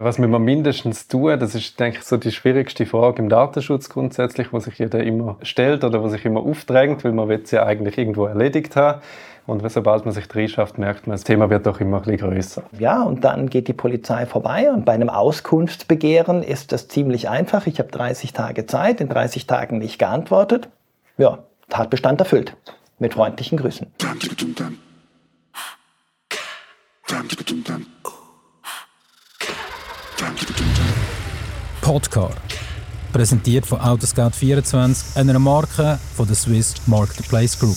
Was müssen wir mindestens tun? Das ist, denke ich, so die schwierigste Frage im Datenschutz grundsätzlich, wo sich jeder immer stellt oder wo sich immer aufdrängt, weil man es ja eigentlich irgendwo erledigt haben. Und sobald man sich reinschafft, merkt man, das Thema wird doch immer ein größer. Ja, und dann geht die Polizei vorbei und bei einem Auskunftsbegehren ist das ziemlich einfach. Ich habe 30 Tage Zeit, in 30 Tagen nicht geantwortet. Ja, Tatbestand erfüllt. Mit freundlichen Grüßen. Podcar. Präsentiert von Autoscout24, einer Marke von der Swiss Marketplace Group.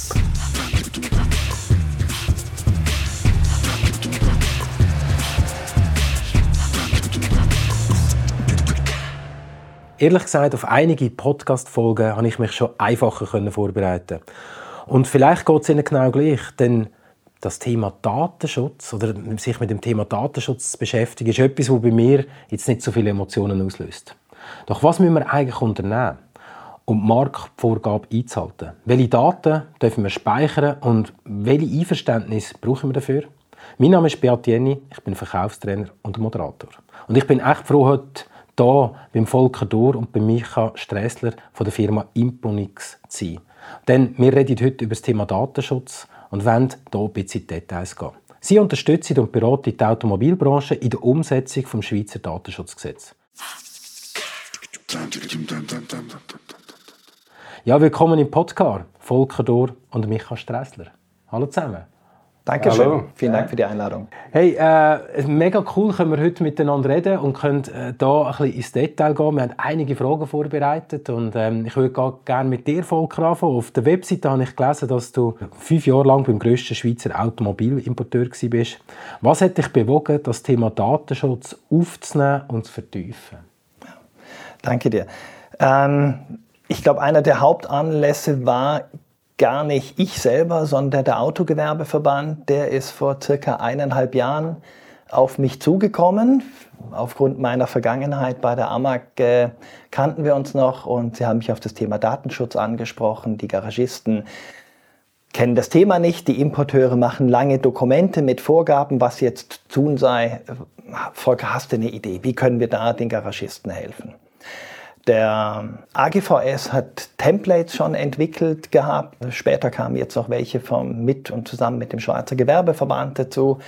Ehrlich gesagt, auf einige Podcast-Folgen habe ich mich schon einfacher vorbereiten Und vielleicht geht es Ihnen genau gleich, denn das Thema Datenschutz oder sich mit dem Thema Datenschutz zu beschäftigen, ist etwas, das bei mir jetzt nicht so viele Emotionen auslöst. Doch was müssen wir eigentlich unternehmen, um die Marktvorgabe einzuhalten? Welche Daten dürfen wir speichern und welche Einverständnis brauchen wir dafür? Mein Name ist Beat Jenny, ich bin Verkaufstrainer und Moderator. Und ich bin echt froh, heute hier beim Volker Dor und bei Micha Stressler von der Firma Imponix zu sein. Denn wir reden heute über das Thema Datenschutz und wollen hier ein bisschen Details gehen. Sie unterstützen und beraten die Automobilbranche in der Umsetzung des Schweizer Datenschutzgesetzes. Ja, willkommen im Podcast. Volker Dor und Michael Stressler. Hallo zusammen. Dankeschön. Hallo. Vielen Dank für die Einladung. Hey, äh, mega cool können wir heute miteinander reden und können äh, da ein bisschen ins Detail gehen. Wir haben einige Fragen vorbereitet und ähm, ich würde gerne mit dir, Volker, anfangen. Auf der Webseite habe ich gelesen, dass du fünf Jahre lang beim grössten Schweizer Automobilimporteur warst. Was hat dich bewogen, das Thema Datenschutz aufzunehmen und zu vertiefen? Danke dir. Ähm, ich glaube, einer der Hauptanlässe war gar nicht ich selber, sondern der Autogewerbeverband, der ist vor circa eineinhalb Jahren auf mich zugekommen. Aufgrund meiner Vergangenheit bei der AMAG äh, kannten wir uns noch und sie haben mich auf das Thema Datenschutz angesprochen. Die Garagisten kennen das Thema nicht. Die Importeure machen lange Dokumente mit Vorgaben, was jetzt tun sei. Volker, hast du eine Idee? Wie können wir da den Garagisten helfen? Der AGVS hat Templates schon entwickelt gehabt. Später kamen jetzt noch welche vom, mit und zusammen mit dem Schweizer Gewerbeverband dazu.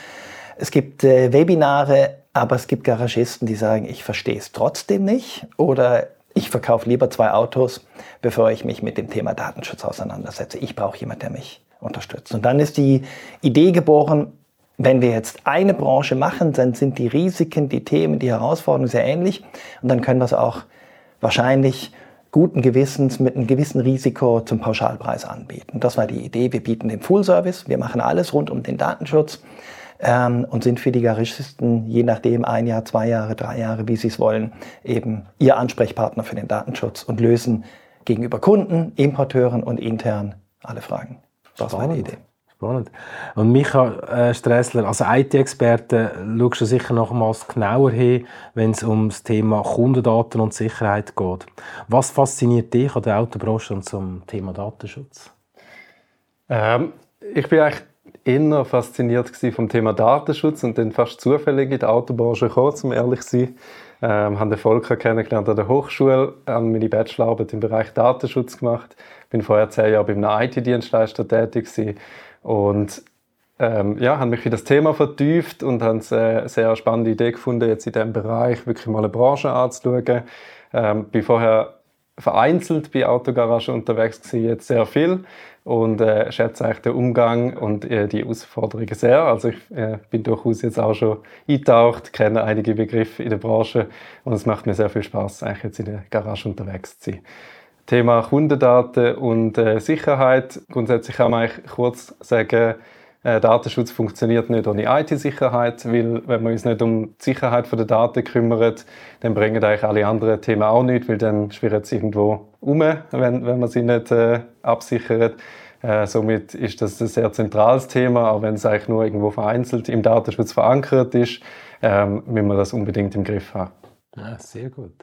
Es gibt äh, Webinare, aber es gibt Garagisten, die sagen, ich verstehe es trotzdem nicht oder ich verkaufe lieber zwei Autos, bevor ich mich mit dem Thema Datenschutz auseinandersetze. Ich brauche jemanden, der mich unterstützt. Und dann ist die Idee geboren, wenn wir jetzt eine Branche machen, dann sind die Risiken, die Themen, die Herausforderungen sehr ähnlich und dann können wir es auch wahrscheinlich guten Gewissens mit einem gewissen Risiko zum Pauschalpreis anbieten. Das war die Idee. Wir bieten den Full Service, wir machen alles rund um den Datenschutz ähm, und sind für die Garagisten, je nachdem ein Jahr, zwei Jahre, drei Jahre, wie sie es wollen, eben ihr Ansprechpartner für den Datenschutz und lösen gegenüber Kunden, Importeuren und intern alle Fragen. Das war die Idee. Spannend. Und Micha äh, Stressler, als IT-Experte, schaust du sicher nochmals genauer hin, wenn es um das Thema Kundendaten und Sicherheit geht. Was fasziniert dich an der Autobranche und zum Thema Datenschutz? Ähm, ich bin eigentlich eher fasziniert vom Thema Datenschutz und dann fast zufällig in die Autobranche gekommen, um ehrlich zu sein. Ähm, habe den Volker kennengelernt an der Hochschule, habe meine Bachelorarbeit im Bereich Datenschutz gemacht, bin vorher zehn Jahre bei einem IT-Dienstleister tätig gewesen und ähm, ja, habe mich für das Thema vertieft und habe eine sehr spannende Idee gefunden, jetzt in diesem Bereich wirklich mal eine Branche anzuschauen. Ähm, bin vorher vereinzelt bei Autogaragen unterwegs gewesen, jetzt sehr viel und äh, schätze eigentlich den Umgang und äh, die Herausforderungen sehr. Also ich äh, bin durchaus jetzt auch schon eingetaucht, kenne einige Begriffe in der Branche und es macht mir sehr viel Spaß, eigentlich jetzt in der Garage unterwegs zu sein. Thema Kundendaten und äh, Sicherheit. Grundsätzlich kann man eigentlich kurz sagen, äh, Datenschutz funktioniert nicht ohne IT-Sicherheit, weil wenn wir uns nicht um die Sicherheit der Daten kümmern, dann bringen eigentlich alle anderen Themen auch nichts, weil dann schwirren sie irgendwo um, wenn, wenn man sie nicht äh, absichert. Äh, somit ist das ein sehr zentrales Thema, auch wenn es eigentlich nur irgendwo vereinzelt im Datenschutz verankert ist, ähm, müssen wir das unbedingt im Griff haben. Ja, sehr gut.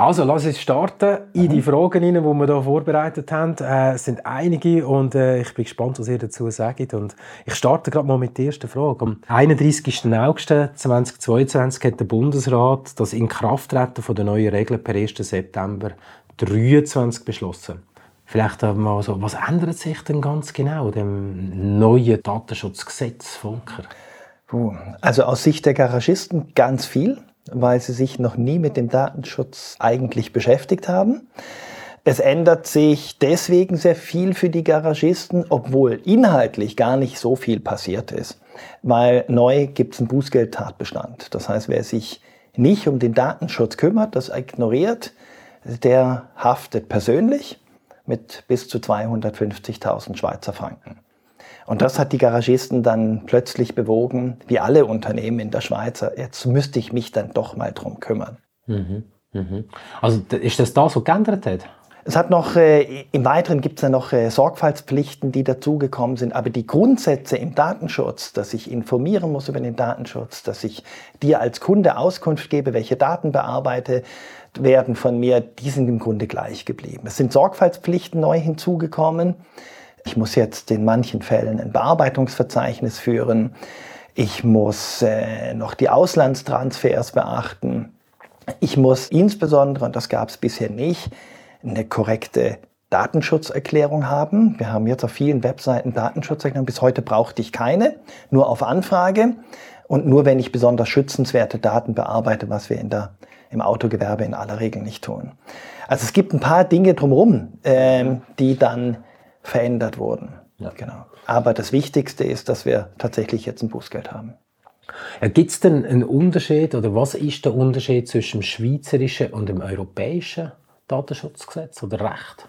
Also, lass uns starten in die Fragen rein, die wir hier vorbereitet haben. Äh, sind einige und äh, ich bin gespannt, was ihr dazu sagt. Und ich starte gerade mal mit der ersten Frage. Am 31. August 2022 hat der Bundesrat das Inkrafttreten der neuen Regeln per 1. September 2023 beschlossen. Vielleicht mal so, was ändert sich denn ganz genau dem neuen Datenschutzgesetz, Volker? Also aus Sicht der Garagisten ganz viel weil sie sich noch nie mit dem Datenschutz eigentlich beschäftigt haben. Es ändert sich deswegen sehr viel für die Garagisten, obwohl inhaltlich gar nicht so viel passiert ist. Weil neu gibt es einen Bußgeldtatbestand. Das heißt, wer sich nicht um den Datenschutz kümmert, das ignoriert, der haftet persönlich mit bis zu 250.000 Schweizer Franken. Und das hat die Garagisten dann plötzlich bewogen, wie alle Unternehmen in der Schweiz, jetzt müsste ich mich dann doch mal drum kümmern. Mhm. Mhm. Also ist das da so geändert hat? Es hat noch, äh, im Weiteren gibt es ja noch äh, Sorgfaltspflichten, die dazugekommen sind, aber die Grundsätze im Datenschutz, dass ich informieren muss über den Datenschutz, dass ich dir als Kunde Auskunft gebe, welche Daten bearbeite werden von mir, die sind im Grunde gleich geblieben. Es sind Sorgfaltspflichten neu hinzugekommen. Ich muss jetzt in manchen Fällen ein Bearbeitungsverzeichnis führen. Ich muss äh, noch die Auslandstransfers beachten. Ich muss insbesondere, und das gab es bisher nicht, eine korrekte Datenschutzerklärung haben. Wir haben jetzt auf vielen Webseiten Datenschutzerklärungen. Bis heute brauchte ich keine, nur auf Anfrage und nur wenn ich besonders schützenswerte Daten bearbeite, was wir in der, im Autogewerbe in aller Regel nicht tun. Also es gibt ein paar Dinge drumherum, äh, die dann verändert wurden. Ja. Genau. Aber das Wichtigste ist, dass wir tatsächlich jetzt ein Bußgeld haben. Ja, Gibt es denn einen Unterschied oder was ist der Unterschied zwischen dem schweizerischen und dem europäischen Datenschutzgesetz oder Recht?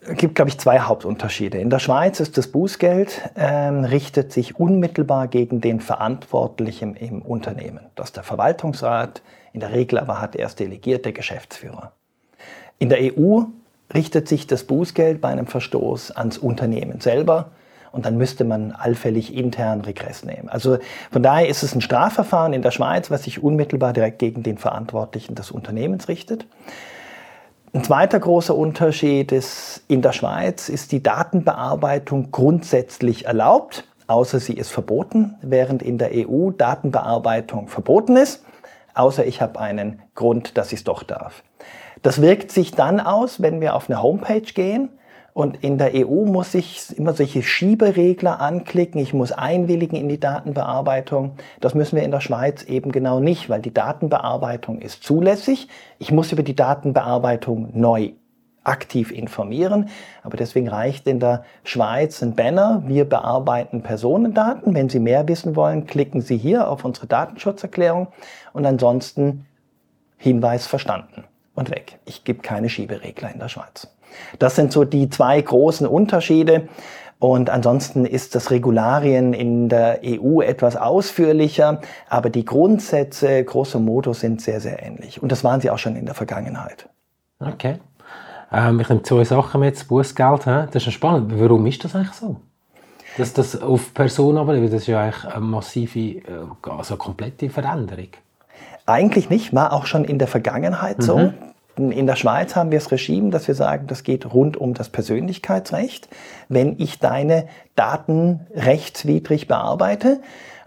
Es gibt, glaube ich, zwei Hauptunterschiede. In der Schweiz ist das Bußgeld ähm, richtet sich unmittelbar gegen den Verantwortlichen im Unternehmen. Das ist der Verwaltungsrat, in der Regel aber hat er erst delegierte Geschäftsführer. In der EU richtet sich das Bußgeld bei einem Verstoß ans Unternehmen selber und dann müsste man allfällig intern Regress nehmen. Also von daher ist es ein Strafverfahren in der Schweiz, was sich unmittelbar direkt gegen den Verantwortlichen des Unternehmens richtet. Ein zweiter großer Unterschied ist, in der Schweiz ist die Datenbearbeitung grundsätzlich erlaubt, außer sie ist verboten, während in der EU Datenbearbeitung verboten ist, außer ich habe einen Grund, dass ich es doch darf. Das wirkt sich dann aus, wenn wir auf eine Homepage gehen und in der EU muss ich immer solche Schieberegler anklicken. Ich muss einwilligen in die Datenbearbeitung. Das müssen wir in der Schweiz eben genau nicht, weil die Datenbearbeitung ist zulässig. Ich muss über die Datenbearbeitung neu aktiv informieren. Aber deswegen reicht in der Schweiz ein Banner. Wir bearbeiten Personendaten. Wenn Sie mehr wissen wollen, klicken Sie hier auf unsere Datenschutzerklärung und ansonsten Hinweis verstanden und weg. Ich gebe keine Schieberegler in der Schweiz. Das sind so die zwei großen Unterschiede. Und ansonsten ist das Regularien in der EU etwas ausführlicher, aber die Grundsätze, grosso modo, sind sehr, sehr ähnlich. Und das waren sie auch schon in der Vergangenheit. Okay. Ähm, ich nehme zwei Sachen mit, das Bußgeld, das ist spannend. Warum ist das eigentlich so? Dass das auf Personen aber, das ist ja eigentlich eine massive, äh, also eine komplette Veränderung. Eigentlich nicht, war auch schon in der Vergangenheit mhm. so. In der Schweiz haben wir das Regime, dass wir sagen, das geht rund um das Persönlichkeitsrecht. Wenn ich deine Daten rechtswidrig bearbeite,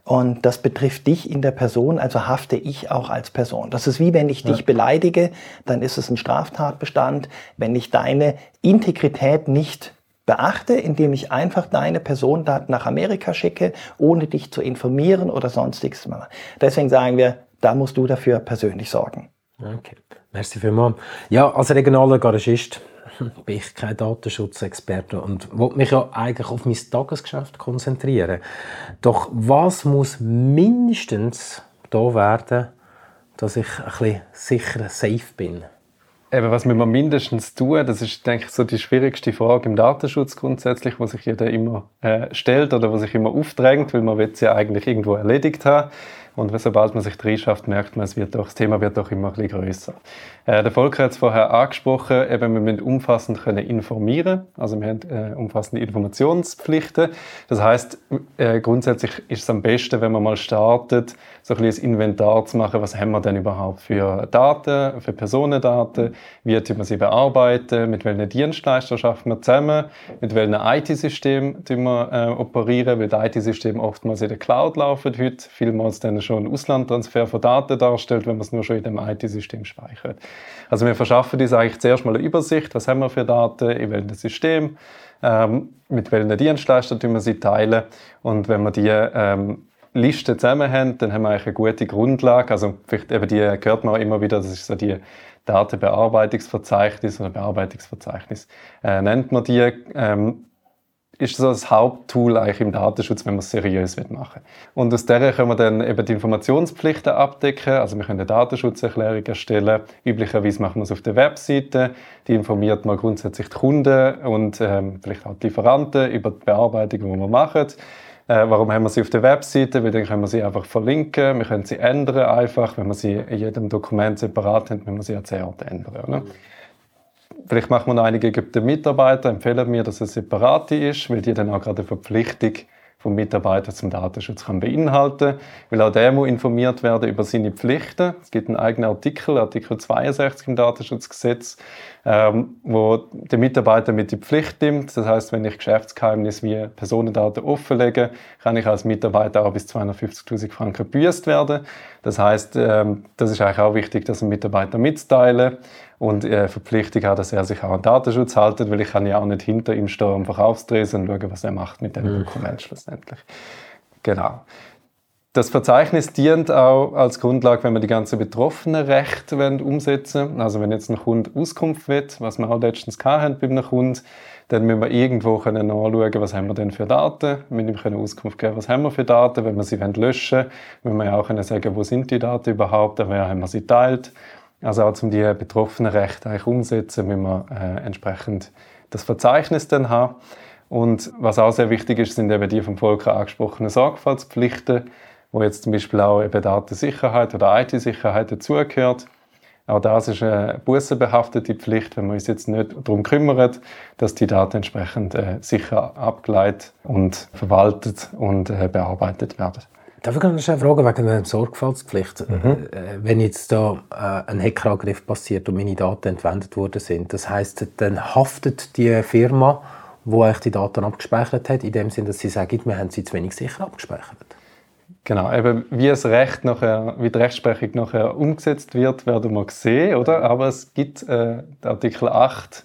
und das betrifft dich in der Person, also hafte ich auch als Person. Das ist wie wenn ich dich beleidige, dann ist es ein Straftatbestand. Wenn ich deine Integrität nicht beachte, indem ich einfach deine Personendaten nach Amerika schicke, ohne dich zu informieren oder sonstiges. Deswegen sagen wir, da musst du dafür persönlich sorgen. Okay, merci vielmals. Ja, als regionaler Garagist bin ich kein Datenschutzexperte und wollte mich ja eigentlich auf mein Tagesgeschäft konzentrieren. Doch was muss mindestens da werden, dass ich ein bisschen sicher safe bin? Eben, was müssen wir mindestens tun? Das ist, denke ich, so die schwierigste Frage im Datenschutz grundsätzlich, was sich jeder immer äh, stellt oder was sich immer aufdrängt, weil man es ja eigentlich irgendwo erledigt haben. Und sobald man sich reinschafft, merkt man, es wird doch, das Thema wird doch immer ein bisschen grösser. Äh, der Volker hat es vorher angesprochen, eben, wir müssen umfassend können informieren. Also wir haben äh, umfassende Informationspflichten. Das heißt, äh, grundsätzlich ist es am besten, wenn man mal startet, so ein bisschen ein Inventar zu machen, was haben wir denn überhaupt für Daten, für Personendaten, wie tun wir sie bearbeiten, mit welchen Dienstleistern schaffen wir zusammen, mit welchen IT-Systemen wir äh, operieren, weil die IT-Systeme oftmals in der Cloud laufen heute, vielmals dann schon Auslandtransfer von Daten darstellt, wenn man es nur schon in dem IT-System speichert. Also wir verschaffen uns eigentlich zuerst mal eine Übersicht, was haben wir für Daten, in welchem System, ähm, mit welchen Dienstleistern tun wir sie teilen und wenn wir die ähm, Liste zusammen haben, dann haben wir eigentlich eine gute Grundlage. Also vielleicht eben die hört man auch immer wieder, das ist so die Datenbearbeitungsverzeichnis oder Bearbeitungsverzeichnis äh, nennt man die. Ähm, ist so das Haupttool eigentlich im Datenschutz, wenn man es seriös machen Und aus der können wir dann eben die Informationspflichten abdecken. Also wir können eine Datenschutzerklärung erstellen. Üblicherweise machen wir es auf der Webseite. Die informiert mal grundsätzlich die Kunden und ähm, vielleicht auch die Lieferanten über die Bearbeitung, die wir machen. Äh, warum haben wir sie auf der Webseite? Weil dann können wir sie einfach verlinken, wir können sie ändern einfach. Wenn wir sie in jedem Dokument separat haben, können wir sie an Orten ändern. Oder? Vielleicht machen wir noch einige den Mitarbeiter, empfehlen mir, dass es separate ist, weil die dann auch gerade eine Verpflichtung vom Mitarbeiter zum Datenschutz kann beinhalten, weil auch der muss informiert werden über seine Pflichten. Es gibt einen eigenen Artikel, Artikel 62 im Datenschutzgesetz, ähm, wo der Mitarbeiter mit die Pflicht nimmt. Das heißt, wenn ich Geschäftsgeheimnis wie Personendaten offenlege, kann ich als Mitarbeiter auch bis 250.000 Franken gebüßt werden. Das heißt, ähm, das ist eigentlich auch wichtig, dass ein Mitarbeiter mitteilen und äh, Verpflichtung hat, dass er sich auch an Datenschutz haltet, weil ich kann ja auch nicht hinter ihm stehen am Verkaufstresen und schauen, was er macht mit dem mhm. Dokument schlussendlich. Genau. Das Verzeichnis dient auch als Grundlage, wenn wir die ganzen betroffenen Rechte umsetzen Also wenn jetzt ein Kunde Auskunft will, was wir auch letztens hatten bei einem Kunden, dann müssen wir irgendwo können nachschauen, was haben wir denn für Daten. Müssen ihm Auskunft geben, was haben wir für Daten. Wenn wir sie löschen wollen, müssen wir auch können sagen, wo sind die Daten überhaupt, an wer haben wir sie teilt. Also auch um die betroffenen Rechte eigentlich umsetzen, müssen wir äh, entsprechend das Verzeichnis dann haben. Und was auch sehr wichtig ist, sind eben die vom Volker angesprochenen Sorgfaltspflichten, wo jetzt zum Beispiel auch eben Datensicherheit oder IT-Sicherheit dazugehört. Auch das ist eine bussenbehaftete Pflicht, wenn wir uns jetzt nicht darum kümmern, dass die Daten entsprechend äh, sicher abgeleitet und verwaltet und äh, bearbeitet werden. Darf ich noch eine Frage wegen der Sorgfaltspflicht? Mhm. Äh, wenn jetzt da äh, ein Hackerangriff passiert und meine Daten entwendet worden sind, das heißt, dann haftet die Firma, wo euch die Daten abgespeichert hat, in dem Sinne, dass sie sagen, wir haben sie zu wenig sicher abgespeichert. Genau, eben wie das Recht nachher, wie die Rechtsprechung nachher umgesetzt wird, werden wir sehen, oder? Aber es gibt äh, Artikel 8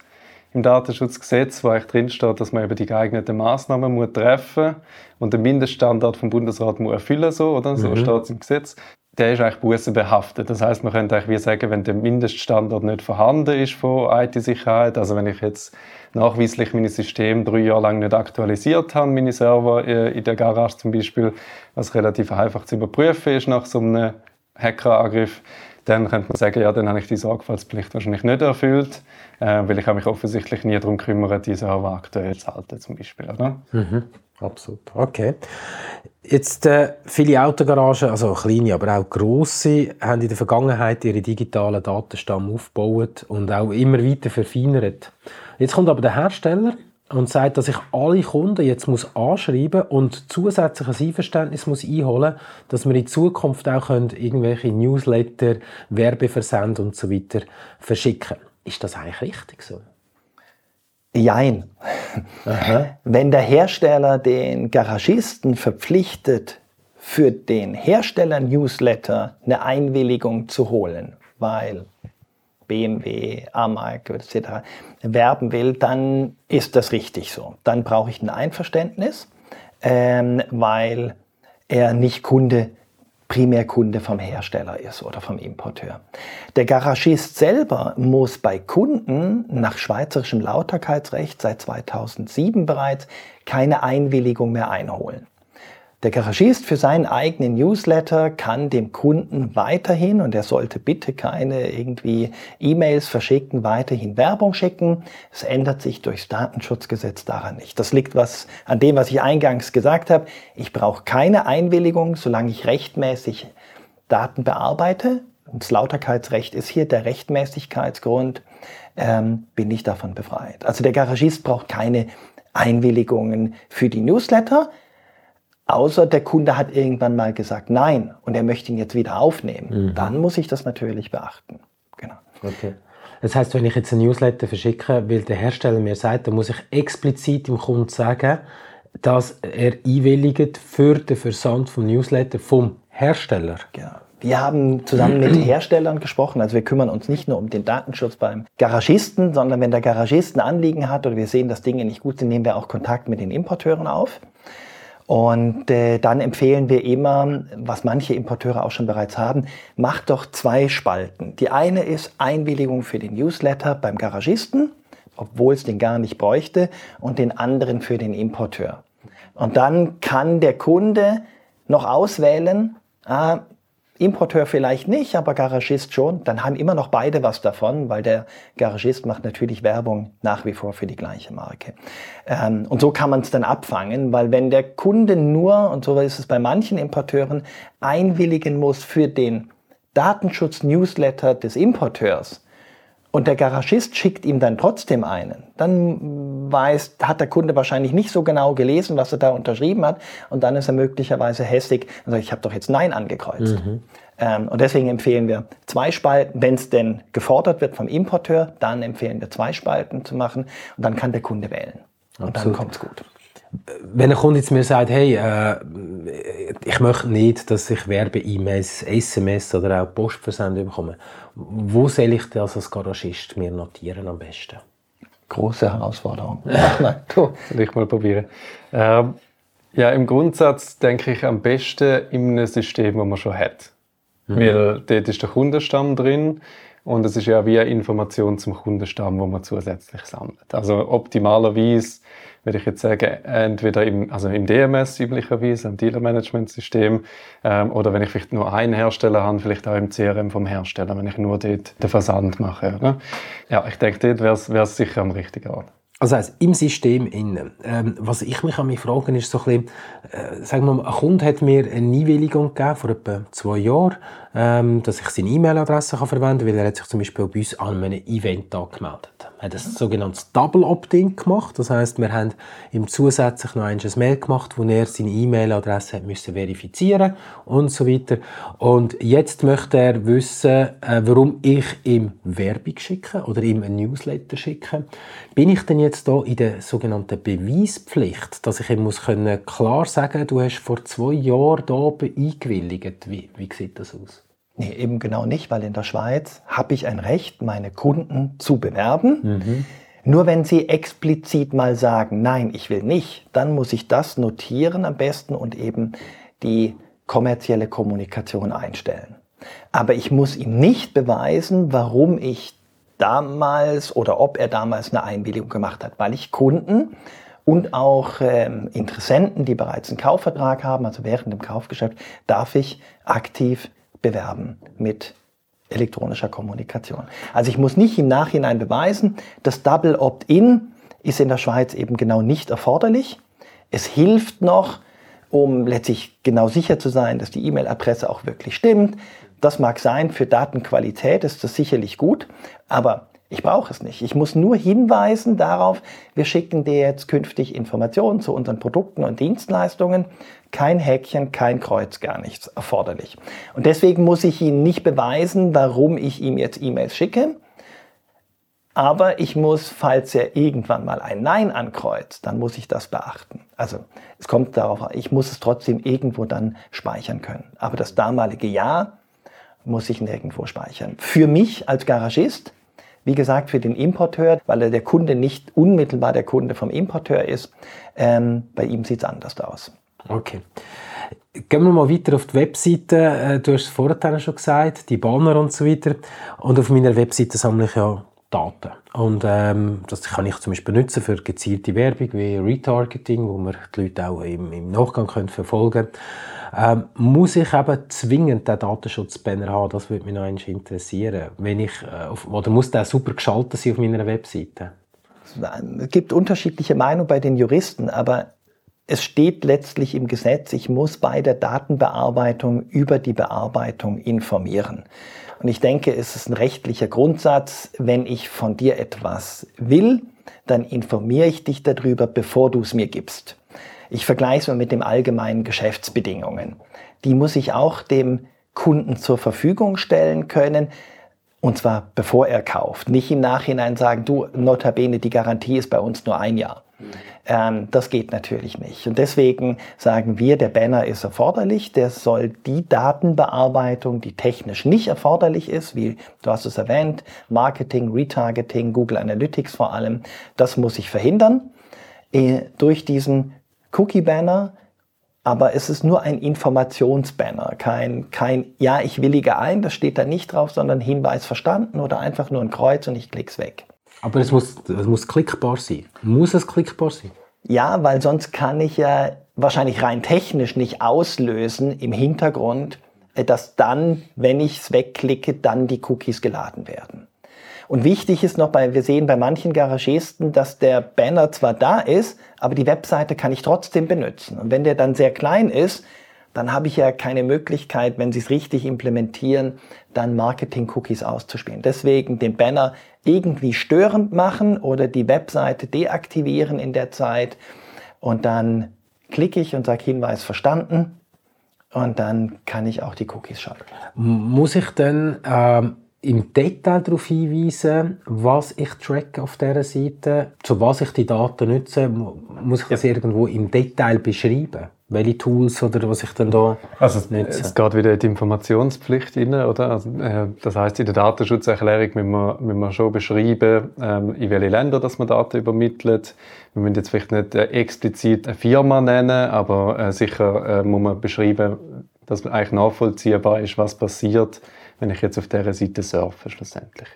im Datenschutzgesetz, wo eigentlich drinsteht, dass man eben die geeigneten Maßnahmen muss treffen und den Mindeststandard vom Bundesrat muss erfüllen so, oder? So mhm. steht es im Gesetz. Der ist eigentlich bussenbehaftet. Das heißt, man könnte eigentlich wie sagen, wenn der Mindeststandard nicht vorhanden ist von IT-Sicherheit, also wenn ich jetzt nachweislich meine Systeme drei Jahre lang nicht aktualisiert habe, meine Server äh, in der Garage zum Beispiel, was relativ einfach zu überprüfen ist nach so einem Hackerangriff, dann könnte man sagen, ja, dann habe ich die Sorgfaltspflicht wahrscheinlich nicht erfüllt, äh, weil ich habe mich offensichtlich nie darum gekümmert, die Server aktuell zu halten zum Beispiel. Oder? Mhm. Absolut. Okay. Jetzt äh, viele Autogaragen, also kleine, aber auch grosse, haben in der Vergangenheit ihre digitalen Datenstamm aufgebaut und auch immer weiter verfeinert. Jetzt kommt aber der Hersteller und sagt, dass ich alle Kunden jetzt muss anschreiben und zusätzlich ein Einverständnis muss einholen, dass wir in Zukunft auch können irgendwelche Newsletter, Werbeversand und so weiter verschicken. Ist das eigentlich richtig so? Jein. Wenn der Hersteller den Garagisten verpflichtet, für den Hersteller-Newsletter eine Einwilligung zu holen, weil BMW, Amark etc. werben will, dann ist das richtig so. Dann brauche ich ein Einverständnis, ähm, weil er nicht Kunde, Primärkunde vom Hersteller ist oder vom Importeur. Der Garagist selber muss bei Kunden nach schweizerischem Lauterkeitsrecht seit 2007 bereits keine Einwilligung mehr einholen. Der Garagist für seinen eigenen Newsletter kann dem Kunden weiterhin, und er sollte bitte keine irgendwie E-Mails verschicken, weiterhin Werbung schicken. Es ändert sich durchs Datenschutzgesetz daran nicht. Das liegt was an dem, was ich eingangs gesagt habe. Ich brauche keine Einwilligung, solange ich rechtmäßig Daten bearbeite. Und das Lauterkeitsrecht ist hier der Rechtmäßigkeitsgrund, ähm, bin ich davon befreit. Also der Garagist braucht keine Einwilligungen für die Newsletter. Außer der Kunde hat irgendwann mal gesagt Nein und er möchte ihn jetzt wieder aufnehmen. Mhm. Dann muss ich das natürlich beachten. Genau. Okay. Das heißt, wenn ich jetzt ein Newsletter verschicke, weil der Hersteller mir sagt, dann muss ich explizit dem Kunden sagen, dass er einwilligt für den Versand vom Newsletter vom Hersteller. Genau. Wir haben zusammen mit Herstellern gesprochen, also wir kümmern uns nicht nur um den Datenschutz beim Garagisten, sondern wenn der Garagist ein Anliegen hat oder wir sehen, dass Dinge nicht gut sind, nehmen wir auch Kontakt mit den Importeuren auf. Und äh, dann empfehlen wir immer, was manche Importeure auch schon bereits haben, macht doch zwei Spalten. Die eine ist Einwilligung für den Newsletter beim Garagisten, obwohl es den gar nicht bräuchte, und den anderen für den Importeur. Und dann kann der Kunde noch auswählen, ah, Importeur vielleicht nicht, aber Garagist schon, dann haben immer noch beide was davon, weil der Garagist macht natürlich Werbung nach wie vor für die gleiche Marke. Ähm, und so kann man es dann abfangen, weil wenn der Kunde nur, und so ist es bei manchen Importeuren, einwilligen muss für den Datenschutz-Newsletter des Importeurs, und der Garagist schickt ihm dann trotzdem einen, dann weiß, hat der Kunde wahrscheinlich nicht so genau gelesen, was er da unterschrieben hat und dann ist er möglicherweise hässig und sagt, ich habe doch jetzt Nein angekreuzt. Mhm. Ähm, und deswegen empfehlen wir zwei Spalten, wenn es denn gefordert wird vom Importeur, dann empfehlen wir zwei Spalten zu machen und dann kann der Kunde wählen. Und Absolut. dann kommt es gut wenn ein Kunde jetzt mir sagt, hey, äh, ich möchte nicht, dass ich Werbe-E-Mails, SMS oder auch Postversendung bekomme, wo soll ich das als Garagist mir notieren am besten? Große Herausforderung. Nein, du. Soll ich mal probieren. Ähm, ja, im Grundsatz denke ich am besten in einem System, das man schon hat. Mhm. Weil dort ist der Kundenstamm drin und es ist ja wie eine Information zum Kundenstamm, wo man zusätzlich sammelt. Also optimalerweise würde ich jetzt sagen, entweder im, also im DMS üblicherweise, im Dealer-Management-System, ähm, oder wenn ich vielleicht nur einen Hersteller habe, vielleicht auch im CRM vom Hersteller, wenn ich nur dort den Versand mache. Oder? Ja, ich denke, dort wäre es sicher am richtigen Ort. Also heißt, im System innen. Ähm, was ich mich an mich fragen ist so ein bisschen, äh, sagen wir mal, ein Kunde hat mir eine Einwilligung gegeben vor etwa zwei Jahren, ähm, dass ich seine E-Mail-Adresse verwenden kann, weil er hat sich zum Beispiel bei uns an einem Event angemeldet. Er hat ein sogenanntes Double Opt-in gemacht. Das heißt, wir haben ihm zusätzlich noch ein Mail gemacht, wo er seine E-Mail-Adresse müssen verifizieren und so weiter. Und jetzt möchte er wissen, äh, warum ich ihm Werbung schicke oder ihm ein Newsletter schicke. Bin ich denn jetzt da in der sogenannten Beweispflicht, dass ich ihm muss klar sagen, du hast vor zwei Jahren da eingewilligt? Wie, wie sieht das aus? Nee, eben genau nicht, weil in der Schweiz habe ich ein Recht, meine Kunden zu bewerben. Mhm. Nur wenn sie explizit mal sagen, nein, ich will nicht, dann muss ich das notieren am besten und eben die kommerzielle Kommunikation einstellen. Aber ich muss ihm nicht beweisen, warum ich damals oder ob er damals eine Einwilligung gemacht hat, weil ich Kunden und auch ähm, Interessenten, die bereits einen Kaufvertrag haben, also während dem Kaufgeschäft, darf ich aktiv bewerben mit elektronischer Kommunikation. Also ich muss nicht im Nachhinein beweisen, das Double Opt-in ist in der Schweiz eben genau nicht erforderlich. Es hilft noch, um letztlich genau sicher zu sein, dass die E-Mail-Adresse auch wirklich stimmt. Das mag sein, für Datenqualität ist das sicherlich gut, aber ich brauche es nicht. Ich muss nur hinweisen darauf, wir schicken dir jetzt künftig Informationen zu unseren Produkten und Dienstleistungen. Kein Häkchen, kein Kreuz, gar nichts erforderlich. Und deswegen muss ich Ihnen nicht beweisen, warum ich ihm jetzt E-Mails schicke. Aber ich muss, falls er irgendwann mal ein Nein ankreuzt, dann muss ich das beachten. Also es kommt darauf an, ich muss es trotzdem irgendwo dann speichern können. Aber das damalige Ja muss ich nirgendwo speichern. Für mich als Garagist wie gesagt, für den Importeur, weil er der Kunde nicht unmittelbar der Kunde vom Importeur ist, ähm, bei ihm sieht es anders aus. Okay. Gehen wir mal weiter auf die Webseite. Äh, du hast es vorher schon gesagt, die Banner und so weiter. Und auf meiner Webseite sammle ich ja Daten. Und ähm, das kann ich zum Beispiel nutzen für gezielte Werbung wie Retargeting, wo man die Leute auch im, im Nachgang können verfolgen können. Ähm, muss ich eben zwingend den Datenschutzbanner haben? Das würde mich noch interessieren. Wenn ich, äh, auf, oder muss der super geschaltet sein auf meiner Webseite? Es gibt unterschiedliche Meinungen bei den Juristen, aber es steht letztlich im Gesetz, ich muss bei der Datenbearbeitung über die Bearbeitung informieren. Und ich denke, es ist ein rechtlicher Grundsatz, wenn ich von dir etwas will, dann informiere ich dich darüber, bevor du es mir gibst. Ich vergleiche es mal mit den allgemeinen Geschäftsbedingungen. Die muss ich auch dem Kunden zur Verfügung stellen können, und zwar bevor er kauft. Nicht im Nachhinein sagen, du, notabene, die Garantie ist bei uns nur ein Jahr. Ähm, das geht natürlich nicht. Und deswegen sagen wir, der Banner ist erforderlich. Der soll die Datenbearbeitung, die technisch nicht erforderlich ist, wie du hast es erwähnt, Marketing, Retargeting, Google Analytics vor allem, das muss ich verhindern äh, durch diesen Cookie-Banner. Aber es ist nur ein Informationsbanner, kein, kein Ja, ich willige ein, das steht da nicht drauf, sondern Hinweis verstanden oder einfach nur ein Kreuz und ich klick's weg. Aber es muss, es muss klickbar sein. Muss es klickbar sein? Ja, weil sonst kann ich ja wahrscheinlich rein technisch nicht auslösen im Hintergrund, äh, dass dann, wenn ich es wegklicke, dann die Cookies geladen werden. Und wichtig ist noch, weil wir sehen bei manchen Garagisten, dass der Banner zwar da ist, aber die Webseite kann ich trotzdem benutzen. Und wenn der dann sehr klein ist, dann habe ich ja keine Möglichkeit, wenn Sie es richtig implementieren, dann Marketing-Cookies auszuspielen. Deswegen den Banner irgendwie störend machen oder die Webseite deaktivieren in der Zeit und dann klicke ich und sage Hinweis verstanden und dann kann ich auch die Cookies schalten. Muss ich dann ähm, im Detail darauf hinweisen, was ich track auf dieser Seite, zu was ich die Daten nutze? Muss ich das irgendwo im Detail beschreiben? welche Tools oder was ich dann da also nutze. Es geht wieder in die Informationspflicht rein, oder? Also, äh, das heißt in der Datenschutzerklärung müssen wir, müssen wir schon beschreiben, ähm, in welche Länder dass man Daten übermittelt. Wir müssen jetzt vielleicht nicht äh, explizit eine Firma nennen, aber äh, sicher äh, muss man beschreiben, dass man eigentlich nachvollziehbar ist, was passiert, wenn ich jetzt auf dieser Seite surfe schlussendlich.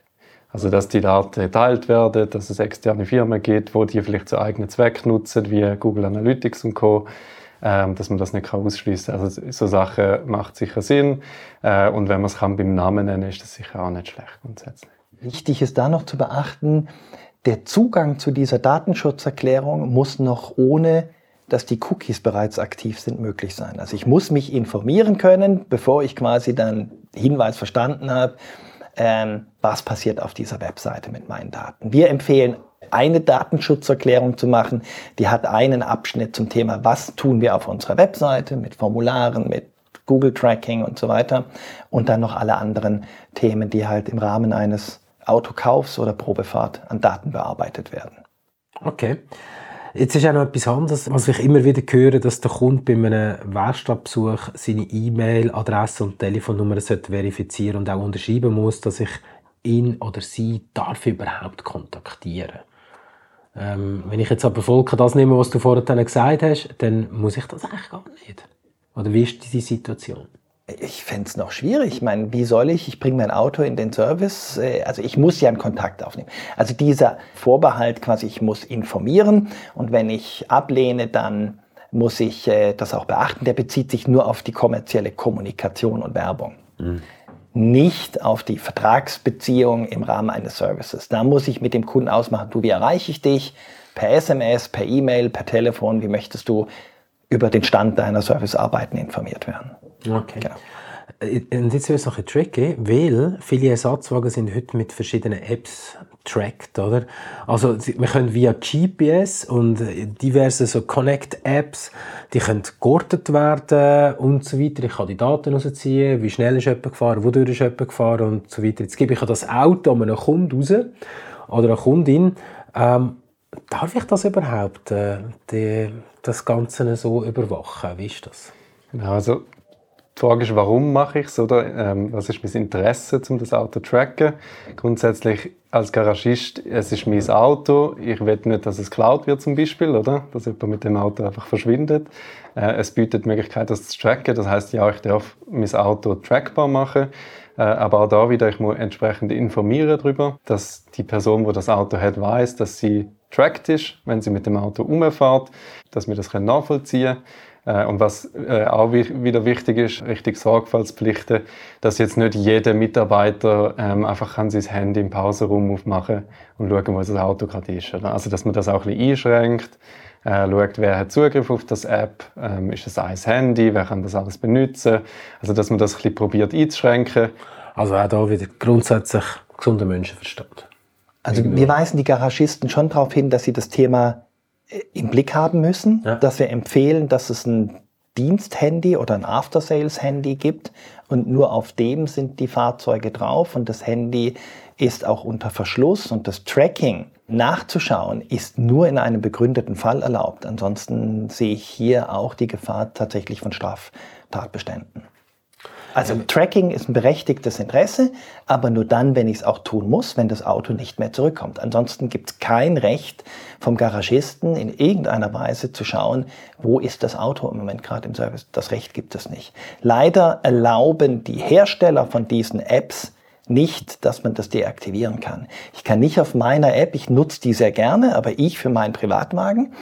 Also dass die Daten geteilt werden, dass es externe Firmen gibt, wo die vielleicht zu eigenen Zwecken nutzen, wie Google Analytics und Co ähm, dass man das nicht ausschließen kann. Also so Sachen macht sicher Sinn äh, und wenn man es kann beim Namen nennen, ist das sicher auch nicht schlecht grundsätzlich. Wichtig ist da noch zu beachten, der Zugang zu dieser Datenschutzerklärung muss noch ohne dass die Cookies bereits aktiv sind, möglich sein. Also ich muss mich informieren können, bevor ich quasi dann Hinweis verstanden habe, ähm, was passiert auf dieser Webseite mit meinen Daten. Wir empfehlen eine Datenschutzerklärung zu machen. Die hat einen Abschnitt zum Thema, was tun wir auf unserer Webseite mit Formularen, mit Google Tracking und so weiter. Und dann noch alle anderen Themen, die halt im Rahmen eines Autokaufs oder Probefahrt an Daten bearbeitet werden. Okay. Jetzt ist auch noch etwas anderes, was ich immer wieder höre, dass der Kunde bei einem Werkstattbesuch seine E-Mail-Adresse und Telefonnummer verifizieren und auch unterschreiben muss, dass ich ihn oder sie darf überhaupt kontaktieren. Ähm, wenn ich jetzt aber Volker das nehme, was du vorhin gesagt hast, dann muss ich das eigentlich gar nicht. Oder wie ist diese Situation? Ich fände es noch schwierig. Ich meine, wie soll ich? Ich bringe mein Auto in den Service. Äh, also ich muss ja einen Kontakt aufnehmen. Also dieser Vorbehalt quasi, ich muss informieren und wenn ich ablehne, dann muss ich äh, das auch beachten. Der bezieht sich nur auf die kommerzielle Kommunikation und Werbung. Mhm nicht auf die Vertragsbeziehung im Rahmen eines Services. Da muss ich mit dem Kunden ausmachen, du, wie erreiche ich dich? Per SMS, per E-Mail, per Telefon, wie möchtest du über den Stand deiner Servicearbeiten informiert werden? Okay. Genau. Äh, und jetzt wird es noch ein tricky, weil viele Ersatzwagen sind heute mit verschiedenen Apps tracked, oder? Also wir können via GPS und diverse so Connect-Apps, die können geortet werden und so weiter. Ich kann die Daten rausziehen, wie schnell ist jemand gefahren, wodurch ist jemand gefahren und so weiter. Jetzt gebe ich das Auto an einen Kunden raus oder eine Kundin. Ähm, darf ich das überhaupt, äh, die, das Ganze so überwachen? Wie ist das? Genau, also die Frage ist, warum mache ich es oder ähm, was ist mein Interesse, um das Auto zu tracken? Grundsätzlich als Garagist, es ist mein Auto. Ich will nicht, dass es geklaut wird zum Beispiel, oder? Dass jemand mit dem Auto einfach verschwindet. Äh, es bietet die Möglichkeit, das zu tracken. Das heißt, ja, ich darf mein Auto trackbar machen. Äh, aber auch da wieder, ich muss entsprechend informieren darüber, dass die Person, die das Auto hat, weiß, dass sie tracked ist, wenn sie mit dem Auto umfährt, dass wir das nachvollziehen können. Äh, und was äh, auch wieder wichtig ist, richtig Sorgfaltspflichten, dass jetzt nicht jeder Mitarbeiter ähm, einfach kann sein Handy im Pausenraum aufmachen und schauen, wo das Auto gerade ist. Also dass man das auch ein bisschen einschränkt, äh, schaut, wer hat Zugriff auf das App, ähm, ist es ein Handy, wer kann das alles benutzen. Also dass man das ein bisschen probiert einzuschränken. Also auch da wieder grundsätzlich gesunder Menschenverstand. Also wir weisen die Garagisten schon darauf hin, dass sie das Thema im Blick haben müssen, ja. dass wir empfehlen, dass es ein Diensthandy oder ein After-Sales-Handy gibt und nur auf dem sind die Fahrzeuge drauf und das Handy ist auch unter Verschluss und das Tracking nachzuschauen ist nur in einem begründeten Fall erlaubt. Ansonsten sehe ich hier auch die Gefahr tatsächlich von Straftatbeständen. Also Tracking ist ein berechtigtes Interesse, aber nur dann, wenn ich es auch tun muss, wenn das Auto nicht mehr zurückkommt. Ansonsten gibt es kein Recht vom Garagisten in irgendeiner Weise zu schauen, wo ist das Auto im Moment gerade im Service. Das Recht gibt es nicht. Leider erlauben die Hersteller von diesen Apps nicht, dass man das deaktivieren kann. Ich kann nicht auf meiner App, ich nutze die sehr gerne, aber ich für meinen Privatwagen,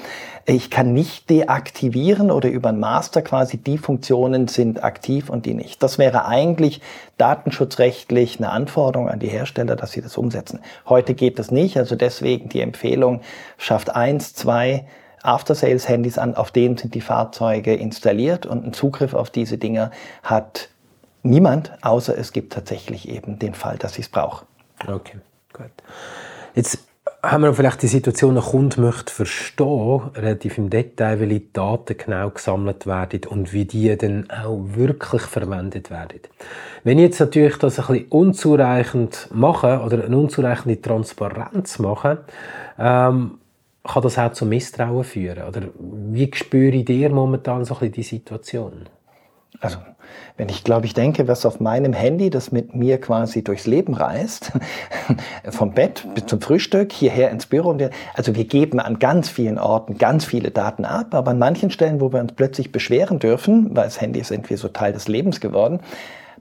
ich kann nicht deaktivieren oder über einen Master quasi die Funktionen sind aktiv und die nicht. Das wäre eigentlich datenschutzrechtlich eine Anforderung an die Hersteller, dass sie das umsetzen. Heute geht das nicht, also deswegen die Empfehlung, schafft eins, zwei After-Sales-Handys an, auf denen sind die Fahrzeuge installiert und ein Zugriff auf diese Dinge hat Niemand, außer es gibt tatsächlich eben den Fall, dass ich es brauche. Okay, gut. Jetzt haben wir vielleicht die Situation, der Kunde möchte verstehen, relativ im Detail, welche Daten genau gesammelt werden und wie die dann auch wirklich verwendet werden. Wenn ich jetzt natürlich das ein bisschen unzureichend mache oder eine unzureichende Transparenz mache, ähm, kann das auch zu Misstrauen führen? Oder wie spüre ich dir momentan so ein bisschen die Situation? Also wenn ich, glaube ich, denke, was auf meinem Handy, das mit mir quasi durchs Leben reist, vom Bett bis zum Frühstück, hierher ins Büro. Also wir geben an ganz vielen Orten ganz viele Daten ab, aber an manchen Stellen, wo wir uns plötzlich beschweren dürfen, weil das Handy ist irgendwie so Teil des Lebens geworden,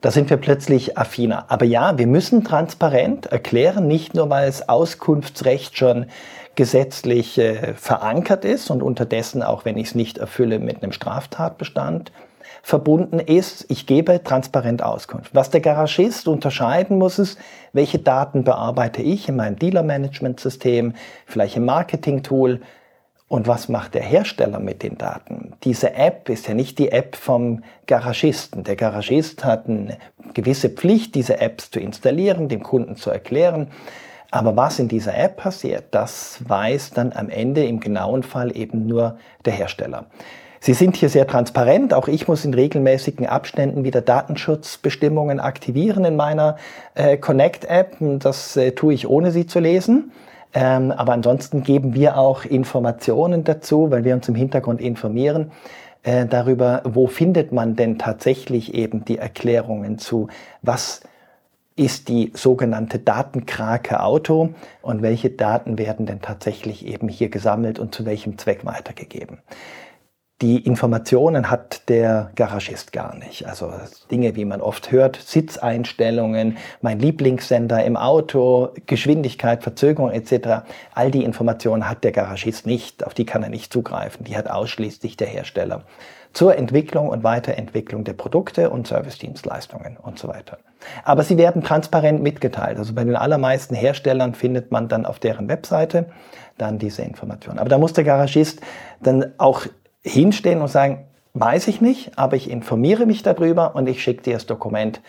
da sind wir plötzlich affiner. Aber ja, wir müssen transparent erklären, nicht nur, weil es Auskunftsrecht schon gesetzlich äh, verankert ist und unterdessen, auch wenn ich es nicht erfülle, mit einem Straftatbestand verbunden ist, ich gebe transparent Auskunft. Was der Garagist unterscheiden muss, ist, welche Daten bearbeite ich in meinem Dealer-Management-System, vielleicht im Marketing-Tool und was macht der Hersteller mit den Daten? Diese App ist ja nicht die App vom Garagisten. Der Garagist hat eine gewisse Pflicht, diese Apps zu installieren, dem Kunden zu erklären. Aber was in dieser App passiert, das weiß dann am Ende im genauen Fall eben nur der Hersteller. Sie sind hier sehr transparent. Auch ich muss in regelmäßigen Abständen wieder Datenschutzbestimmungen aktivieren in meiner äh, Connect-App. Das äh, tue ich ohne sie zu lesen. Ähm, aber ansonsten geben wir auch Informationen dazu, weil wir uns im Hintergrund informieren äh, darüber, wo findet man denn tatsächlich eben die Erklärungen zu, was ist die sogenannte Datenkrake Auto und welche Daten werden denn tatsächlich eben hier gesammelt und zu welchem Zweck weitergegeben die Informationen hat der Garagist gar nicht. Also Dinge, wie man oft hört, Sitzeinstellungen, mein Lieblingssender im Auto, Geschwindigkeit, Verzögerung etc. All die Informationen hat der Garagist nicht, auf die kann er nicht zugreifen. Die hat ausschließlich der Hersteller zur Entwicklung und Weiterentwicklung der Produkte und Servicedienstleistungen und so weiter. Aber sie werden transparent mitgeteilt. Also bei den allermeisten Herstellern findet man dann auf deren Webseite dann diese Informationen. Aber da muss der Garagist dann auch hinstehen und sagen, weiß ich nicht, aber ich informiere mich darüber und ich schicke dir das Dokument